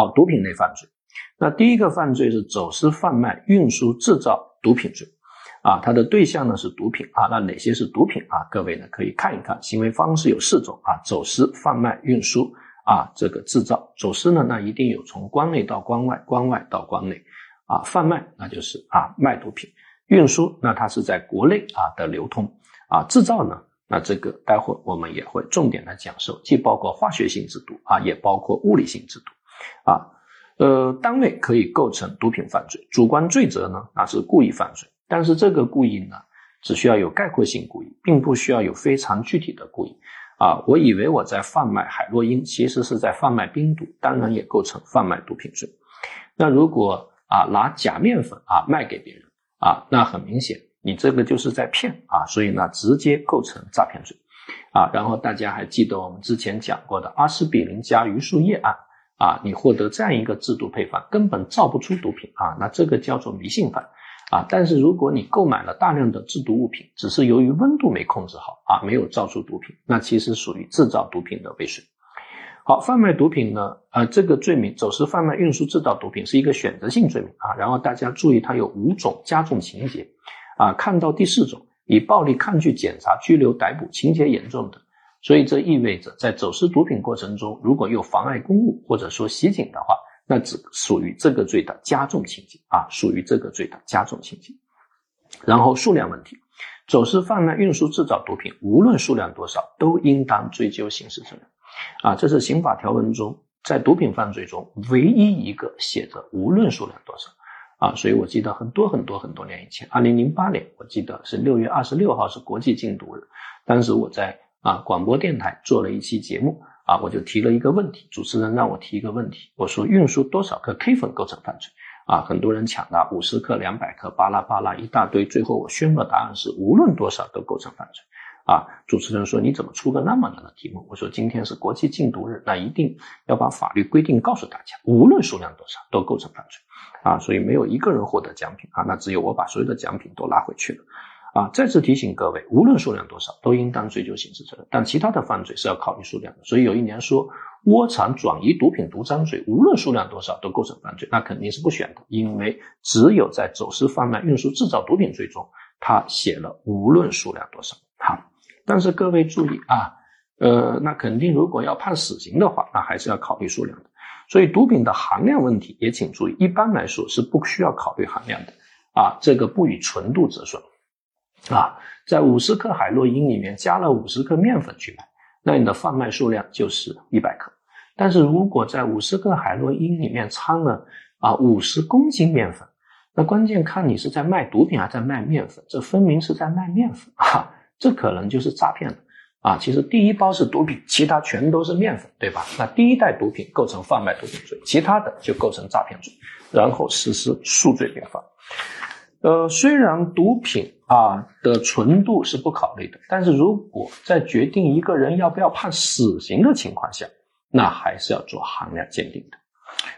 好，毒品类犯罪，那第一个犯罪是走私、贩卖、运输、制造毒品罪，啊，它的对象呢是毒品啊，那哪些是毒品啊？各位呢可以看一看，行为方式有四种啊，走私、贩卖、运输啊，这个制造。走私呢，那一定有从关内到关外，关外到关内，啊，贩卖那就是啊卖毒品，运输那它是在国内啊的流通，啊，制造呢？那这个待会我们也会重点来讲授，既包括化学性制毒啊，也包括物理性制毒，啊，呃，单位可以构成毒品犯罪，主观罪责呢，那是故意犯罪，但是这个故意呢，只需要有概括性故意，并不需要有非常具体的故意，啊，我以为我在贩卖海洛因，其实是在贩卖冰毒，当然也构成贩卖毒品罪。那如果啊拿假面粉啊卖给别人啊，那很明显。你这个就是在骗啊，所以呢，直接构成诈骗罪，啊，然后大家还记得我们之前讲过的阿司匹林加榆树叶案啊，你获得这样一个制毒配方，根本造不出毒品啊，那这个叫做迷信犯啊。但是如果你购买了大量的制毒物品，只是由于温度没控制好啊，没有造出毒品，那其实属于制造毒品的未遂。好，贩卖毒品呢，呃，这个罪名走私、贩卖、运输、制造毒品是一个选择性罪名啊。然后大家注意，它有五种加重情节。啊，看到第四种，以暴力抗拒检查、拘留、逮捕，情节严重的，所以这意味着在走私毒品过程中，如果有妨碍公务或者说袭警的话，那只属于这个罪的加重情节啊，属于这个罪的加重情节。然后数量问题，走私、贩卖、运输、制造毒品，无论数量多少，都应当追究刑事责任。啊，这是刑法条文中在毒品犯罪中唯一一个写着无论数量多少。啊，所以我记得很多很多很多年以前，二零零八年，我记得是六月二十六号是国际禁毒日，当时我在啊广播电台做了一期节目，啊我就提了一个问题，主持人让我提一个问题，我说运输多少克 K 粉构成犯罪？啊，很多人抢答五十克、两百克，巴拉巴拉一大堆，最后我宣布答案是无论多少都构成犯罪。啊，主持人说你怎么出个那么难的题目？我说今天是国际禁毒日，那一定要把法律规定告诉大家，无论数量多少都构成犯罪。啊，所以没有一个人获得奖品啊，那只有我把所有的奖品都拿回去了。啊，再次提醒各位，无论数量多少，都应当追究刑事责任。但其他的犯罪是要考虑数量的。所以有一年说窝藏转移毒品毒赃罪，无论数量多少都构成犯罪，那肯定是不选的，因为只有在走私、贩卖、运输、制造毒品罪中，他写了无论数量多少。好。但是各位注意啊，呃，那肯定如果要判死刑的话，那还是要考虑数量的。所以毒品的含量问题也请注意，一般来说是不需要考虑含量的啊，这个不以纯度折算啊。在五十克海洛因里面加了五十克面粉去卖，那你的贩卖数量就是一百克。但是如果在五十克海洛因里面掺了啊五十公斤面粉，那关键看你是在卖毒品还是在卖面粉，这分明是在卖面粉啊。这可能就是诈骗了啊！其实第一包是毒品，其他全都是面粉，对吧？那第一袋毒品构成贩卖毒品罪，其他的就构成诈骗罪，然后实施数罪并罚。呃，虽然毒品啊的纯度是不考虑的，但是如果在决定一个人要不要判死刑的情况下，那还是要做含量鉴定的。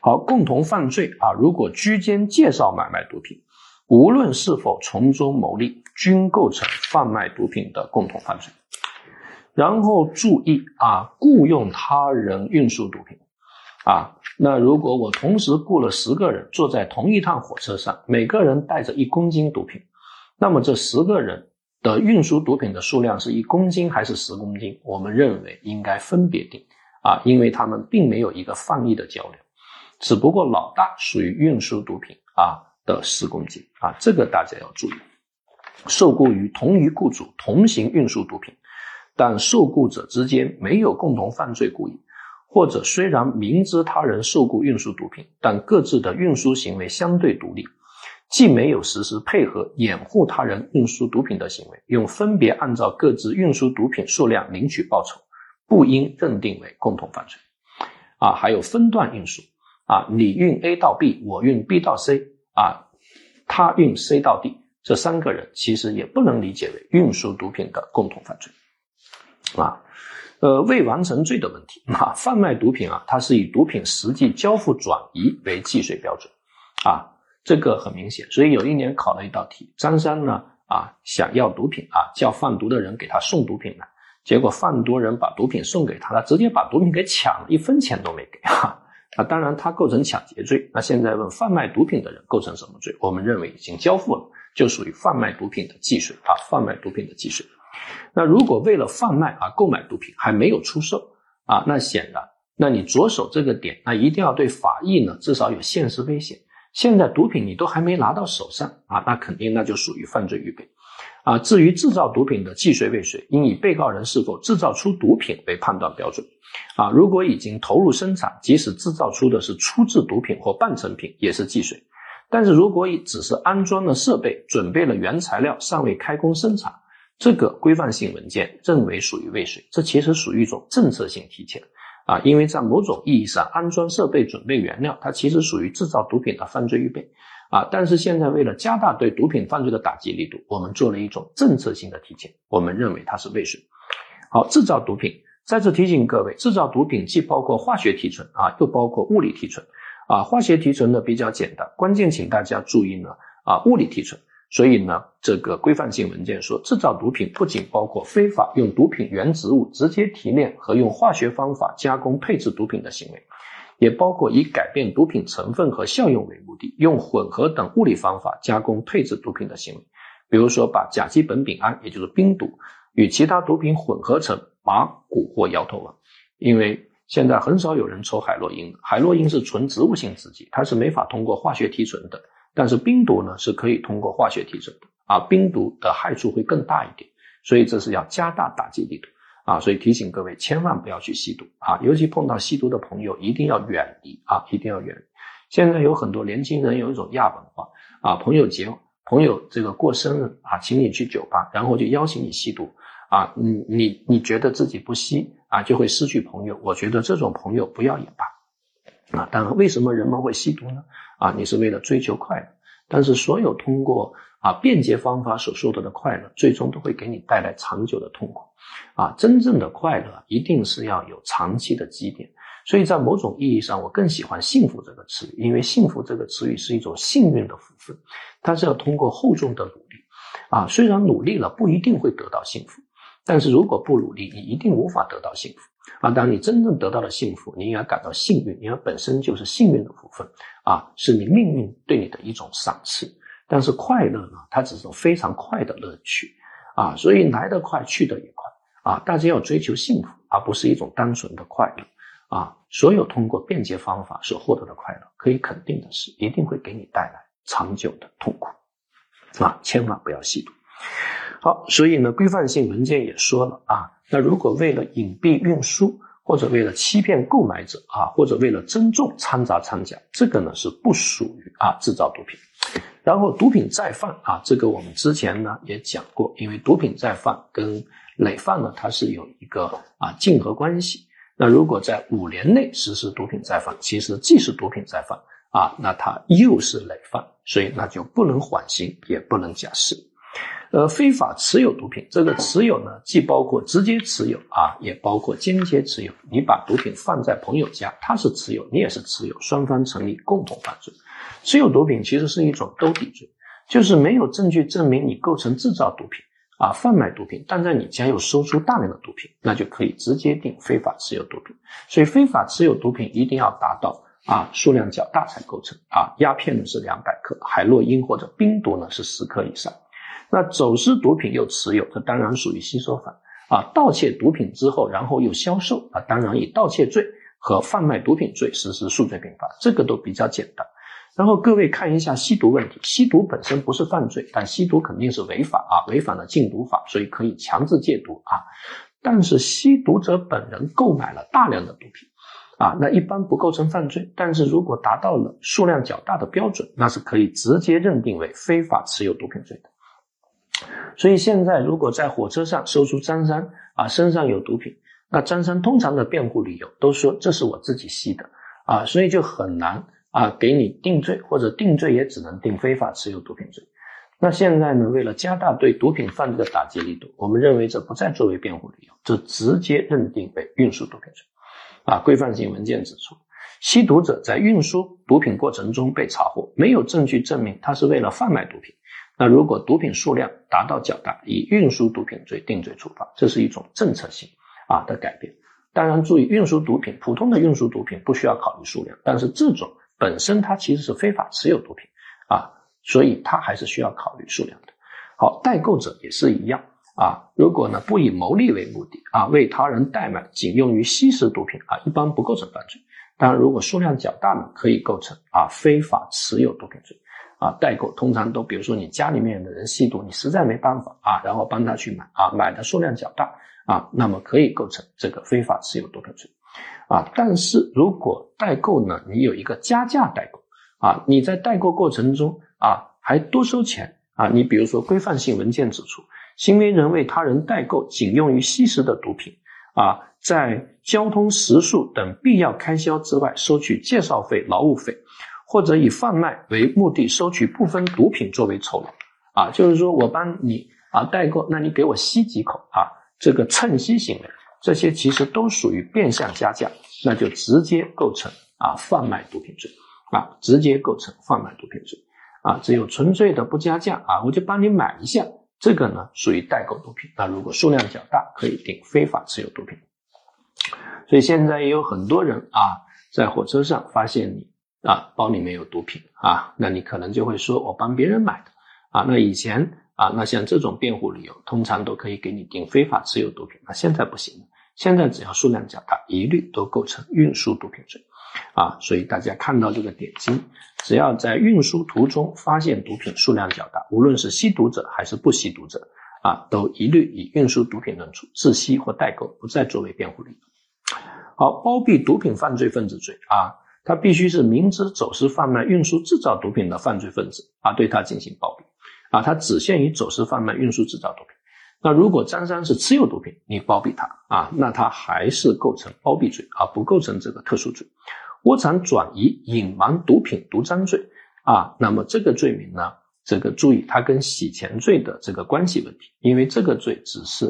好，共同犯罪啊，如果居间介绍买卖毒品。无论是否从中牟利，均构成贩卖毒品的共同犯罪。然后注意啊，雇佣他人运输毒品啊，那如果我同时雇了十个人坐在同一趟火车上，每个人带着一公斤毒品，那么这十个人的运输毒品的数量是一公斤还是十公斤？我们认为应该分别定啊，因为他们并没有一个放逸的交流，只不过老大属于运输毒品啊。的十公斤啊，这个大家要注意。受雇于同一雇主同行运输毒品，但受雇者之间没有共同犯罪故意，或者虽然明知他人受雇运输毒品，但各自的运输行为相对独立，既没有实施配合掩护他人运输毒品的行为，又分别按照各自运输毒品数量领取报酬，不应认定为共同犯罪。啊，还有分段运输啊，你运 A 到 B，我运 B 到 C。啊，他运 C 到 D，这三个人其实也不能理解为运输毒品的共同犯罪，啊，呃，未完成罪的问题啊，贩卖毒品啊，它是以毒品实际交付转移为计税标准，啊，这个很明显，所以有一年考了一道题，张三呢啊想要毒品啊，叫贩毒的人给他送毒品来，结果贩毒人把毒品送给他，他直接把毒品给抢了，一分钱都没给哈。啊，当然他构成抢劫罪。那现在问贩卖毒品的人构成什么罪？我们认为已经交付了，就属于贩卖毒品的既遂啊，贩卖毒品的既遂。那如果为了贩卖啊购买毒品还没有出售啊，那显然，那你着手这个点，那一定要对法益呢至少有现实危险。现在毒品你都还没拿到手上啊，那肯定那就属于犯罪预备。啊，至于制造毒品的既遂未遂，应以被告人是否制造出毒品为判断标准。啊，如果已经投入生产，即使制造出的是初制毒品或半成品，也是既遂。但是如果已只是安装了设备，准备了原材料，尚未开工生产，这个规范性文件认为属于未遂。这其实属于一种政策性提前。啊，因为在某种意义上，安装设备、准备原料，它其实属于制造毒品的犯罪预备。啊，但是现在为了加大对毒品犯罪的打击力度，我们做了一种政策性的提前，我们认为它是未遂。好，制造毒品，再次提醒各位，制造毒品既包括化学提纯啊，又包括物理提纯。啊，化学提纯呢比较简单，关键请大家注意呢，啊，物理提纯。所以呢，这个规范性文件说，制造毒品不仅包括非法用毒品原植物直接提炼和用化学方法加工配制毒品的行为。也包括以改变毒品成分和效用为目的，用混合等物理方法加工配制毒品的行为，比如说把甲基苯丙胺，也就是冰毒，与其他毒品混合成麻、古或摇头丸。因为现在很少有人抽海洛因，海洛因是纯植物性制剂，它是没法通过化学提纯的。但是冰毒呢是可以通过化学提纯的，啊，冰毒的害处会更大一点，所以这是要加大打击力度。啊，所以提醒各位千万不要去吸毒啊！尤其碰到吸毒的朋友，一定要远离啊！一定要远离。现在有很多年轻人有一种亚文化啊，朋友节朋友这个过生日啊，请你去酒吧，然后就邀请你吸毒啊，你你你觉得自己不吸啊，就会失去朋友。我觉得这种朋友不要也罢啊。当然，为什么人们会吸毒呢？啊，你是为了追求快乐，但是所有通过。啊，便捷方法所获得的快乐，最终都会给你带来长久的痛苦。啊，真正的快乐一定是要有长期的积淀。所以在某种意义上，我更喜欢“幸福”这个词语，因为“幸福”这个词语是一种幸运的福分，它是要通过厚重的努力。啊，虽然努力了不一定会得到幸福，但是如果不努力，你一定无法得到幸福。啊，当你真正得到了幸福，你应该感到幸运，因为本身就是幸运的福分。啊，是你命运对你的一种赏赐。但是快乐呢？它只是非常快的乐趣啊，所以来得快，去得也快啊。大家要追求幸福，而不是一种单纯的快乐啊。所有通过便捷方法所获得的快乐，可以肯定的是，一定会给你带来长久的痛苦啊！千万不要吸毒。好，所以呢，规范性文件也说了啊，那如果为了隐蔽运输，或者为了欺骗购买者啊，或者为了增重掺杂掺假，这个呢是不属于啊制造毒品。然后毒品再犯啊，这个我们之前呢也讲过，因为毒品再犯跟累犯呢，它是有一个啊竞合关系。那如果在五年内实施毒品再犯，其实既是毒品再犯啊，那它又是累犯，所以那就不能缓刑，也不能假释。呃，非法持有毒品，这个持有呢，既包括直接持有啊，也包括间接持有。你把毒品放在朋友家，他是持有，你也是持有，双方成立共同犯罪。持有毒品其实是一种兜底罪，就是没有证据证明你构成制造毒品啊、贩卖毒品，但在你家又收出大量的毒品，那就可以直接定非法持有毒品。所以非法持有毒品一定要达到啊数量较大才构成啊，鸦片呢是两百克，海洛因或者冰毒呢是十克以上。那走私毒品又持有，这当然属于吸收犯啊。盗窃毒品之后，然后又销售啊，当然以盗窃罪和贩卖毒品罪实施数罪并罚，这个都比较简单。然后各位看一下吸毒问题，吸毒本身不是犯罪，但吸毒肯定是违法啊，违反了禁毒法，所以可以强制戒毒啊。但是吸毒者本人购买了大量的毒品啊，那一般不构成犯罪，但是如果达到了数量较大的标准，那是可以直接认定为非法持有毒品罪的。所以现在如果在火车上搜出张三啊身上有毒品，那张三通常的辩护理由都说这是我自己吸的啊，所以就很难。啊，给你定罪或者定罪也只能定非法持有毒品罪。那现在呢，为了加大对毒品犯罪的打击力度，我们认为这不再作为辩护理由，这直接认定为运输毒品罪。啊，规范性文件指出，吸毒者在运输毒品过程中被查获，没有证据证明他是为了贩卖毒品。那如果毒品数量达到较大，以运输毒品罪定罪处罚，这是一种政策性啊的改变。当然，注意运输毒品，普通的运输毒品不需要考虑数量，但是这种本身它其实是非法持有毒品啊，所以它还是需要考虑数量的。好，代购者也是一样啊，如果呢不以牟利为目的啊，为他人代买仅用于吸食毒品啊，一般不构成犯罪。当然，如果数量较大呢，可以构成啊非法持有毒品罪。啊，代购通常都，比如说你家里面的人吸毒，你实在没办法啊，然后帮他去买啊，买的数量较大啊，那么可以构成这个非法持有毒品罪，啊，但是如果代购呢，你有一个加价代购啊，你在代购过程中啊还多收钱啊，你比如说规范性文件指出，行为人为他人代购仅用于吸食的毒品啊，在交通食宿等必要开销之外收取介绍费、劳务费。或者以贩卖为目的收取部分毒品作为酬劳，啊，就是说我帮你啊代购，那你给我吸几口啊，这个蹭吸行为，这些其实都属于变相加价，那就直接构成啊贩卖毒品罪，啊，直接构成贩卖毒品罪，啊，只有纯粹的不加价啊，我就帮你买一下，这个呢属于代购毒品，那如果数量较大，可以定非法持有毒品。所以现在也有很多人啊，在火车上发现你。啊，包里面有毒品啊，那你可能就会说我帮别人买的啊。那以前啊，那像这种辩护理由，通常都可以给你定非法持有毒品。那现在不行了，现在只要数量较大，一律都构成运输毒品罪啊。所以大家看到这个点睛，只要在运输途中发现毒品数量较大，无论是吸毒者还是不吸毒者啊，都一律以运输毒品论处，自吸或代购不再作为辩护理由。好，包庇毒品犯罪分子罪啊。他必须是明知走私、贩卖、运输、制造毒品的犯罪分子啊，对他进行包庇啊，他只限于走私、贩卖、运输、制造毒品。那如果张三是持有毒品，你包庇他啊，那他还是构成包庇罪啊，不构成这个特殊罪。窝藏、转移、隐瞒毒品、毒赃罪啊，那么这个罪名呢，这个注意它跟洗钱罪的这个关系问题，因为这个罪只是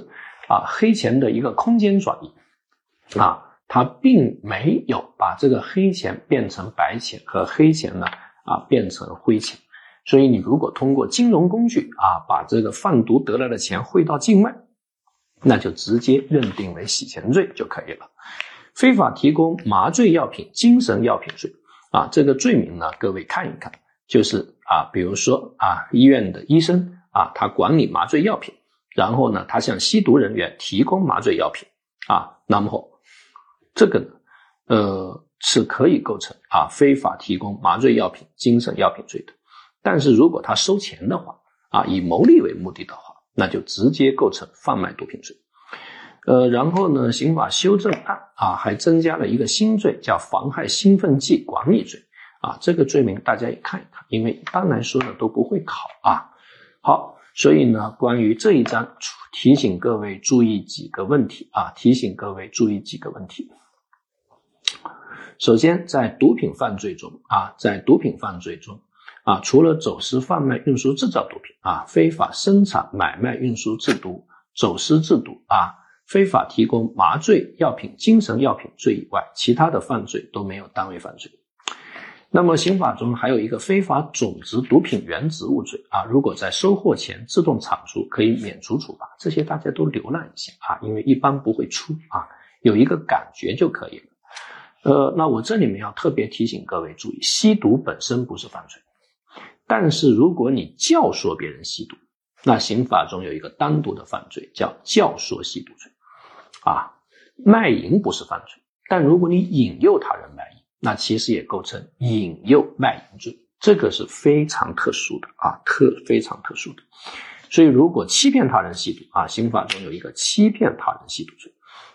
啊黑钱的一个空间转移啊。他并没有把这个黑钱变成白钱和黑钱呢啊变成灰钱，所以你如果通过金融工具啊把这个贩毒得来的钱汇到境外，那就直接认定为洗钱罪就可以了。非法提供麻醉药品、精神药品罪啊，这个罪名呢，各位看一看，就是啊，比如说啊，医院的医生啊，他管理麻醉药品，然后呢，他向吸毒人员提供麻醉药品啊，那么。这个呢，呃，是可以构成啊非法提供麻醉药品、精神药品罪的。但是如果他收钱的话，啊，以牟利为目的的话，那就直接构成贩卖毒品罪。呃，然后呢，刑法修正案啊还增加了一个新罪，叫妨害兴奋剂管理罪。啊，这个罪名大家也看一看，因为一般来说呢都不会考啊。好，所以呢，关于这一章，提醒各位注意几个问题啊，提醒各位注意几个问题。首先，在毒品犯罪中啊，在毒品犯罪中啊，除了走私、贩卖、运输、制造毒品啊，非法生产、买卖、运输、制毒、走私制毒啊，非法提供麻醉药品、精神药品罪以外，其他的犯罪都没有单位犯罪。那么，刑法中还有一个非法种植毒品原植物罪啊，如果在收获前自动铲除，可以免除处罚。这些大家都浏览一下啊，因为一般不会出啊，有一个感觉就可以了。呃，那我这里面要特别提醒各位注意，吸毒本身不是犯罪，但是如果你教唆别人吸毒，那刑法中有一个单独的犯罪叫教唆吸毒罪，啊，卖淫不是犯罪，但如果你引诱他人卖淫，那其实也构成引诱卖淫罪，这个是非常特殊的啊，特非常特殊的，所以如果欺骗他人吸毒啊，刑法中有一个欺骗他人吸毒罪。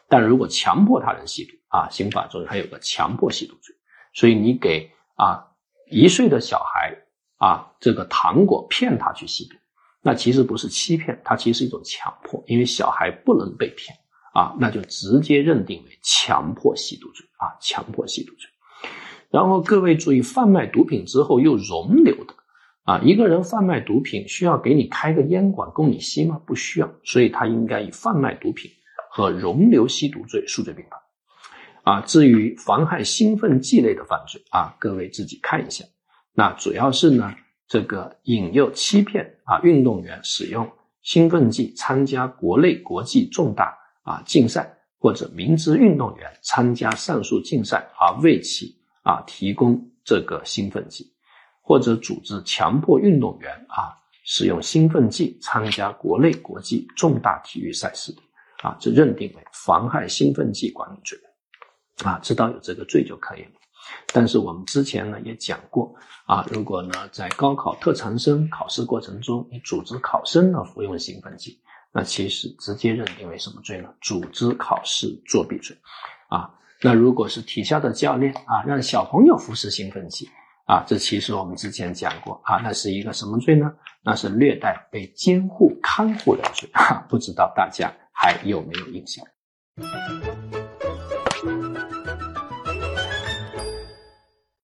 但如果强迫他人吸毒啊，刑法中还有个强迫吸毒罪，所以你给啊一岁的小孩啊这个糖果骗他去吸毒，那其实不是欺骗，它其实是一种强迫，因为小孩不能被骗啊，那就直接认定为强迫吸毒罪啊，强迫吸毒罪。然后各位注意，贩卖毒品之后又容留的啊，一个人贩卖毒品需要给你开个烟馆供你吸吗？不需要，所以他应该以贩卖毒品。和容留吸毒罪数罪并罚，啊，至于妨害兴奋剂类的犯罪啊，各位自己看一下。那主要是呢，这个引诱、欺骗啊，运动员使用兴奋剂参加国内、国际重大啊竞赛，或者明知运动员参加上述竞赛而为其啊提供这个兴奋剂，或者组织强迫运动员啊使用兴奋剂参加国内国际重大体育赛事的啊，这认定为妨害兴奋剂管理罪啊，知道有这个罪就可以了。但是我们之前呢也讲过啊，如果呢在高考特长生考试过程中，你组织考生呢服用兴奋剂，那其实直接认定为什么罪呢？组织考试作弊罪，啊，那如果是体校的教练啊，让小朋友服食兴奋剂啊，这其实我们之前讲过啊，那是一个什么罪呢？那是虐待被监护看护的罪啊，不知道大家还有没有印象？